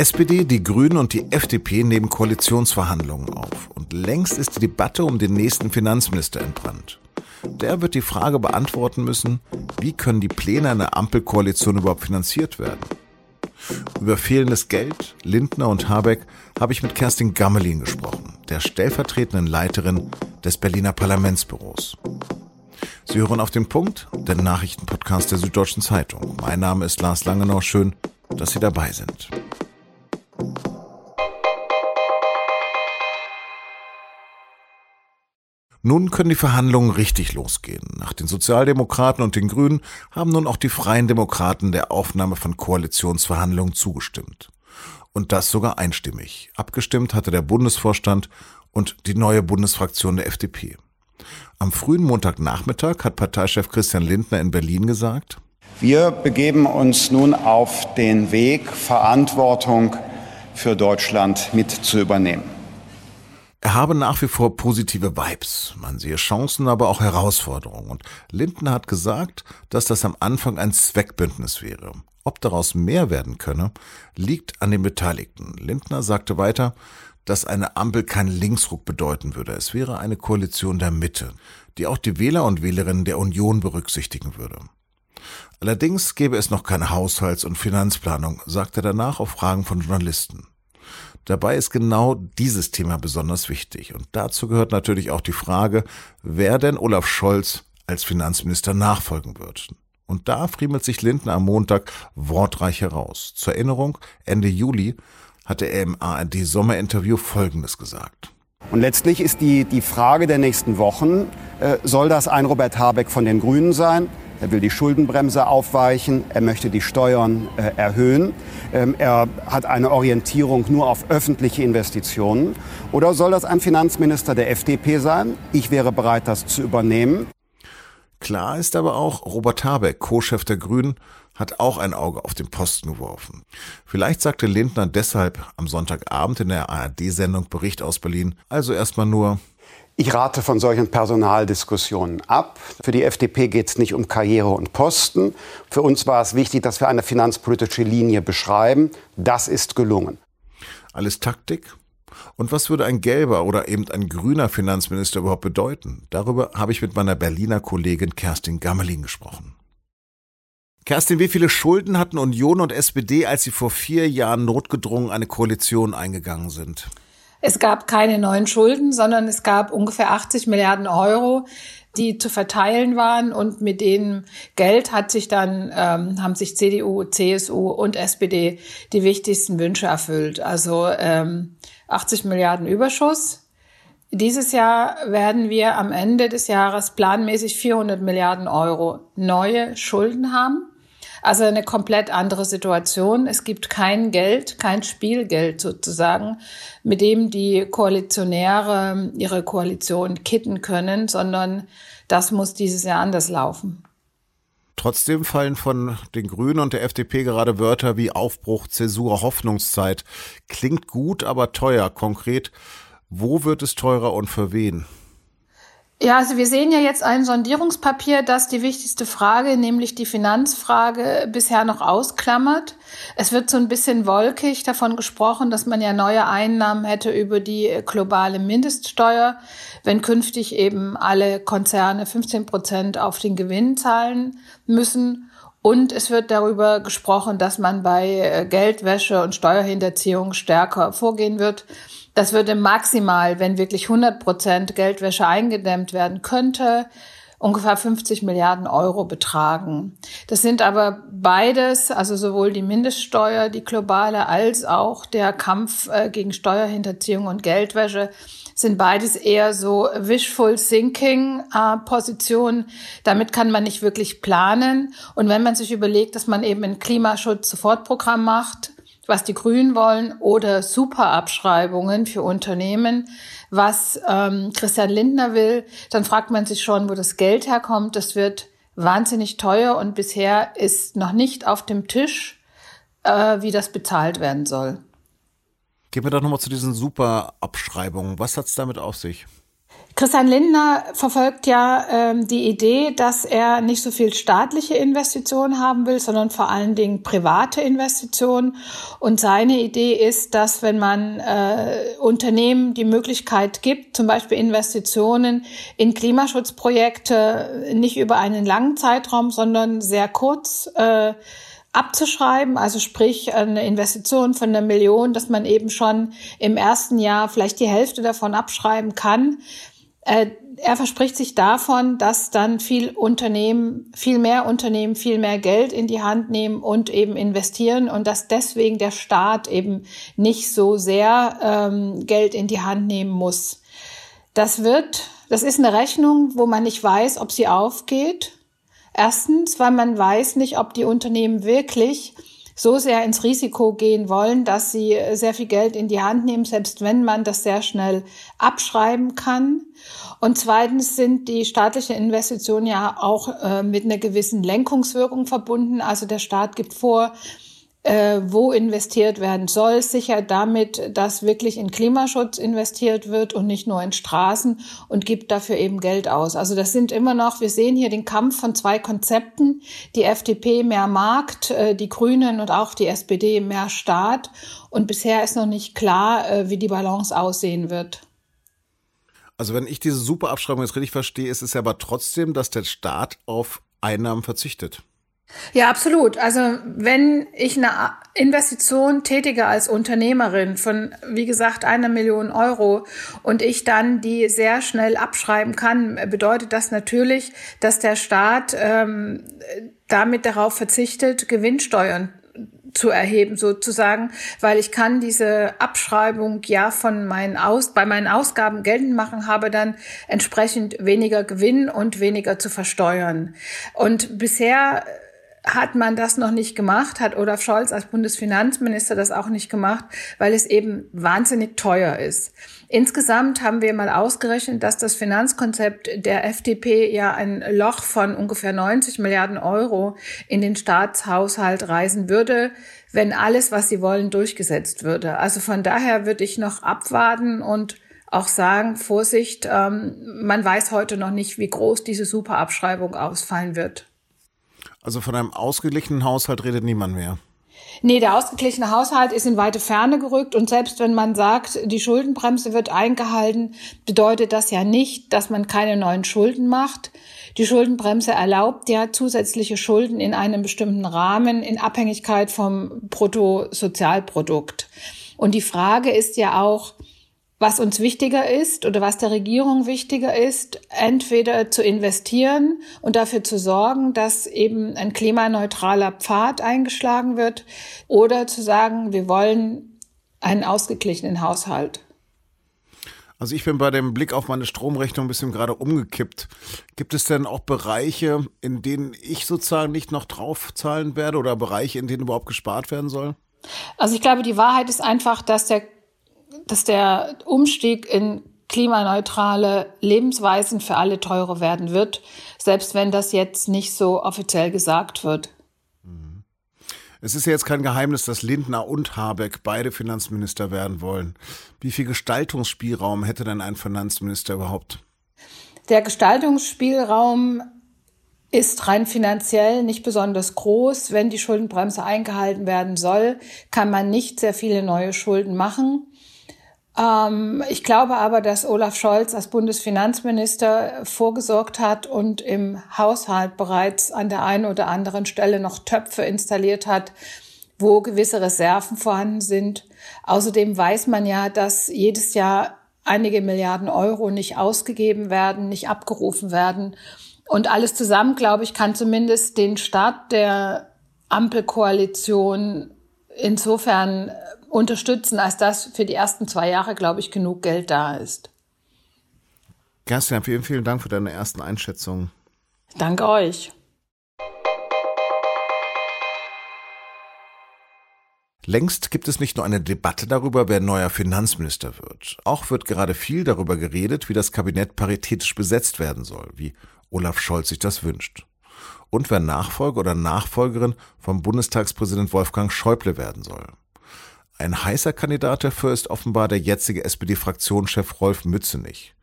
SPD, die Grünen und die FDP nehmen Koalitionsverhandlungen auf. Und längst ist die Debatte um den nächsten Finanzminister entbrannt. Der wird die Frage beantworten müssen, wie können die Pläne einer Ampelkoalition überhaupt finanziert werden? Über fehlendes Geld, Lindner und Habeck habe ich mit Kerstin Gammelin gesprochen, der stellvertretenden Leiterin des Berliner Parlamentsbüros. Sie hören auf den Punkt, den Nachrichtenpodcast der Süddeutschen Zeitung. Mein Name ist Lars Langenau. Schön, dass Sie dabei sind. Nun können die Verhandlungen richtig losgehen. Nach den Sozialdemokraten und den Grünen haben nun auch die Freien Demokraten der Aufnahme von Koalitionsverhandlungen zugestimmt. Und das sogar einstimmig. Abgestimmt hatte der Bundesvorstand und die neue Bundesfraktion der FDP. Am frühen Montagnachmittag hat Parteichef Christian Lindner in Berlin gesagt, wir begeben uns nun auf den Weg, Verantwortung für Deutschland mit zu übernehmen. Er habe nach wie vor positive Vibes. Man sehe Chancen, aber auch Herausforderungen. Und Lindner hat gesagt, dass das am Anfang ein Zweckbündnis wäre. Ob daraus mehr werden könne, liegt an den Beteiligten. Lindner sagte weiter, dass eine Ampel keinen Linksruck bedeuten würde. Es wäre eine Koalition der Mitte, die auch die Wähler und Wählerinnen der Union berücksichtigen würde. Allerdings gäbe es noch keine Haushalts- und Finanzplanung, sagte er danach auf Fragen von Journalisten. Dabei ist genau dieses Thema besonders wichtig. Und dazu gehört natürlich auch die Frage, wer denn Olaf Scholz als Finanzminister nachfolgen wird. Und da friemelt sich Lindner am Montag wortreich heraus. Zur Erinnerung, Ende Juli hatte er im ARD-Sommerinterview Folgendes gesagt. Und letztlich ist die, die Frage der nächsten Wochen, äh, soll das ein Robert Habeck von den Grünen sein? Er will die Schuldenbremse aufweichen, er möchte die Steuern äh, erhöhen, ähm, er hat eine Orientierung nur auf öffentliche Investitionen. Oder soll das ein Finanzminister der FDP sein? Ich wäre bereit, das zu übernehmen. Klar ist aber auch, Robert Habeck, Co-Chef der Grünen, hat auch ein Auge auf den Posten geworfen. Vielleicht sagte Lindner deshalb am Sonntagabend in der ARD-Sendung Bericht aus Berlin also erstmal nur, ich rate von solchen Personaldiskussionen ab. Für die FDP geht es nicht um Karriere und Posten. Für uns war es wichtig, dass wir eine finanzpolitische Linie beschreiben. Das ist gelungen. Alles Taktik? Und was würde ein gelber oder eben ein grüner Finanzminister überhaupt bedeuten? Darüber habe ich mit meiner Berliner Kollegin Kerstin Gammelin gesprochen. Kerstin, wie viele Schulden hatten Union und SPD, als sie vor vier Jahren notgedrungen eine Koalition eingegangen sind? Es gab keine neuen Schulden, sondern es gab ungefähr 80 Milliarden Euro, die zu verteilen waren und mit dem Geld hat sich dann ähm, haben sich CDU, CSU und SPD die wichtigsten Wünsche erfüllt. Also ähm, 80 Milliarden Überschuss. Dieses Jahr werden wir am Ende des Jahres planmäßig 400 Milliarden Euro neue Schulden haben. Also eine komplett andere Situation. Es gibt kein Geld, kein Spielgeld sozusagen, mit dem die Koalitionäre ihre Koalition kitten können, sondern das muss dieses Jahr anders laufen. Trotzdem fallen von den Grünen und der FDP gerade Wörter wie Aufbruch, Zäsur, Hoffnungszeit. Klingt gut, aber teuer. Konkret, wo wird es teurer und für wen? Ja, also wir sehen ja jetzt ein Sondierungspapier, das die wichtigste Frage, nämlich die Finanzfrage, bisher noch ausklammert. Es wird so ein bisschen wolkig davon gesprochen, dass man ja neue Einnahmen hätte über die globale Mindeststeuer, wenn künftig eben alle Konzerne 15 Prozent auf den Gewinn zahlen müssen. Und es wird darüber gesprochen, dass man bei Geldwäsche und Steuerhinterziehung stärker vorgehen wird. Das würde maximal, wenn wirklich 100 Prozent Geldwäsche eingedämmt werden könnte, ungefähr 50 Milliarden Euro betragen. Das sind aber beides, also sowohl die Mindeststeuer, die globale, als auch der Kampf äh, gegen Steuerhinterziehung und Geldwäsche, sind beides eher so wishful thinking äh, Positionen. Damit kann man nicht wirklich planen. Und wenn man sich überlegt, dass man eben ein Klimaschutz-Sofortprogramm macht, was die Grünen wollen, oder Superabschreibungen für Unternehmen, was ähm, Christian Lindner will, dann fragt man sich schon, wo das Geld herkommt. Das wird wahnsinnig teuer und bisher ist noch nicht auf dem Tisch, äh, wie das bezahlt werden soll. Gehen wir doch nochmal zu diesen Superabschreibungen. Was hat's damit auf sich? Christian Lindner verfolgt ja ähm, die Idee, dass er nicht so viel staatliche Investitionen haben will, sondern vor allen Dingen private Investitionen. Und seine Idee ist, dass wenn man äh, Unternehmen die Möglichkeit gibt, zum Beispiel Investitionen in Klimaschutzprojekte nicht über einen langen Zeitraum, sondern sehr kurz äh, abzuschreiben, also sprich eine Investition von einer Million, dass man eben schon im ersten Jahr vielleicht die Hälfte davon abschreiben kann, er verspricht sich davon, dass dann viel Unternehmen, viel mehr Unternehmen, viel mehr Geld in die Hand nehmen und eben investieren und dass deswegen der Staat eben nicht so sehr ähm, Geld in die Hand nehmen muss. Das wird, das ist eine Rechnung, wo man nicht weiß, ob sie aufgeht. Erstens, weil man weiß nicht, ob die Unternehmen wirklich so sehr ins Risiko gehen wollen, dass sie sehr viel Geld in die Hand nehmen, selbst wenn man das sehr schnell abschreiben kann. Und zweitens sind die staatlichen Investitionen ja auch äh, mit einer gewissen Lenkungswirkung verbunden. Also der Staat gibt vor, äh, wo investiert werden soll, sicher damit, dass wirklich in Klimaschutz investiert wird und nicht nur in Straßen und gibt dafür eben Geld aus. Also das sind immer noch, wir sehen hier den Kampf von zwei Konzepten, die FDP mehr Markt, äh, die Grünen und auch die SPD mehr Staat. Und bisher ist noch nicht klar, äh, wie die Balance aussehen wird. Also wenn ich diese Superabschreibung jetzt richtig verstehe, ist es ja aber trotzdem, dass der Staat auf Einnahmen verzichtet. Ja, absolut. Also wenn ich eine Investition tätige als Unternehmerin von, wie gesagt, einer Million Euro und ich dann die sehr schnell abschreiben kann, bedeutet das natürlich, dass der Staat ähm, damit darauf verzichtet, Gewinnsteuern zu erheben sozusagen, weil ich kann diese Abschreibung ja von meinen Aus bei meinen Ausgaben geltend machen, habe dann entsprechend weniger Gewinn und weniger zu versteuern. Und bisher hat man das noch nicht gemacht, hat Olaf Scholz als Bundesfinanzminister das auch nicht gemacht, weil es eben wahnsinnig teuer ist. Insgesamt haben wir mal ausgerechnet, dass das Finanzkonzept der FDP ja ein Loch von ungefähr 90 Milliarden Euro in den Staatshaushalt reisen würde, wenn alles, was sie wollen, durchgesetzt würde. Also von daher würde ich noch abwarten und auch sagen, Vorsicht, ähm, man weiß heute noch nicht, wie groß diese Superabschreibung ausfallen wird. Also von einem ausgeglichenen Haushalt redet niemand mehr. Nee, der ausgeglichene Haushalt ist in weite Ferne gerückt und selbst wenn man sagt, die Schuldenbremse wird eingehalten, bedeutet das ja nicht, dass man keine neuen Schulden macht. Die Schuldenbremse erlaubt ja zusätzliche Schulden in einem bestimmten Rahmen in Abhängigkeit vom Bruttosozialprodukt. Und die Frage ist ja auch, was uns wichtiger ist oder was der Regierung wichtiger ist, entweder zu investieren und dafür zu sorgen, dass eben ein klimaneutraler Pfad eingeschlagen wird oder zu sagen, wir wollen einen ausgeglichenen Haushalt. Also ich bin bei dem Blick auf meine Stromrechnung ein bisschen gerade umgekippt. Gibt es denn auch Bereiche, in denen ich sozusagen nicht noch draufzahlen werde oder Bereiche, in denen überhaupt gespart werden soll? Also ich glaube, die Wahrheit ist einfach, dass der dass der Umstieg in klimaneutrale Lebensweisen für alle teurer werden wird, selbst wenn das jetzt nicht so offiziell gesagt wird. Mhm. Es ist ja jetzt kein Geheimnis, dass Lindner und Habeck beide Finanzminister werden wollen. Wie viel Gestaltungsspielraum hätte denn ein Finanzminister überhaupt? Der Gestaltungsspielraum ist rein finanziell nicht besonders groß. Wenn die Schuldenbremse eingehalten werden soll, kann man nicht sehr viele neue Schulden machen. Ähm, ich glaube aber, dass Olaf Scholz als Bundesfinanzminister vorgesorgt hat und im Haushalt bereits an der einen oder anderen Stelle noch Töpfe installiert hat, wo gewisse Reserven vorhanden sind. Außerdem weiß man ja, dass jedes Jahr einige Milliarden Euro nicht ausgegeben werden, nicht abgerufen werden. Und alles zusammen, glaube ich, kann zumindest den Start der Ampelkoalition insofern unterstützen, als dass für die ersten zwei Jahre, glaube ich, genug Geld da ist. Kerstin, vielen, vielen Dank für deine ersten Einschätzungen. Danke euch. Längst gibt es nicht nur eine Debatte darüber, wer neuer Finanzminister wird. Auch wird gerade viel darüber geredet, wie das Kabinett paritätisch besetzt werden soll, wie Olaf Scholz sich das wünscht. Und wer Nachfolger oder Nachfolgerin vom Bundestagspräsident Wolfgang Schäuble werden soll. Ein heißer Kandidat dafür ist offenbar der jetzige SPD-Fraktionschef Rolf Mützenich.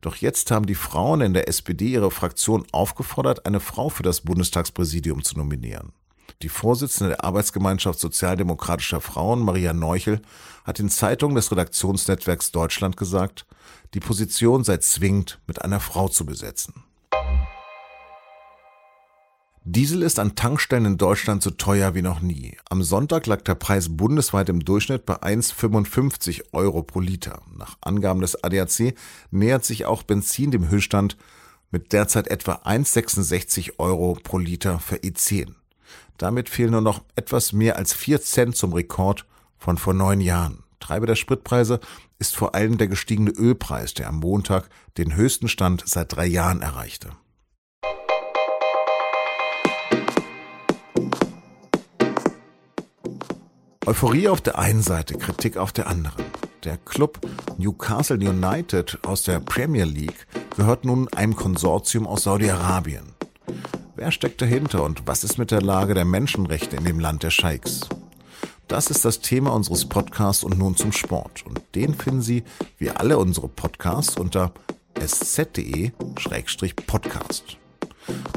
Doch jetzt haben die Frauen in der SPD ihre Fraktion aufgefordert, eine Frau für das Bundestagspräsidium zu nominieren. Die Vorsitzende der Arbeitsgemeinschaft sozialdemokratischer Frauen, Maria Neuchel, hat in Zeitungen des Redaktionsnetzwerks Deutschland gesagt, die Position sei zwingend mit einer Frau zu besetzen. Diesel ist an Tankstellen in Deutschland so teuer wie noch nie. Am Sonntag lag der Preis bundesweit im Durchschnitt bei 1,55 Euro pro Liter. Nach Angaben des ADAC nähert sich auch Benzin dem Höchststand mit derzeit etwa 1,66 Euro pro Liter für E10. Damit fehlen nur noch etwas mehr als 4 Cent zum Rekord von vor neun Jahren. Treiber der Spritpreise ist vor allem der gestiegene Ölpreis, der am Montag den höchsten Stand seit drei Jahren erreichte. Euphorie auf der einen Seite, Kritik auf der anderen. Der Club Newcastle United aus der Premier League gehört nun einem Konsortium aus Saudi-Arabien. Wer steckt dahinter und was ist mit der Lage der Menschenrechte in dem Land der Scheiks? Das ist das Thema unseres Podcasts und nun zum Sport. Und den finden Sie, wie alle unsere Podcasts, unter sz.de-podcast.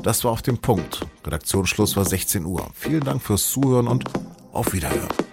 Das war auf dem Punkt. Redaktionsschluss war 16 Uhr. Vielen Dank fürs Zuhören und auf Wiederhören.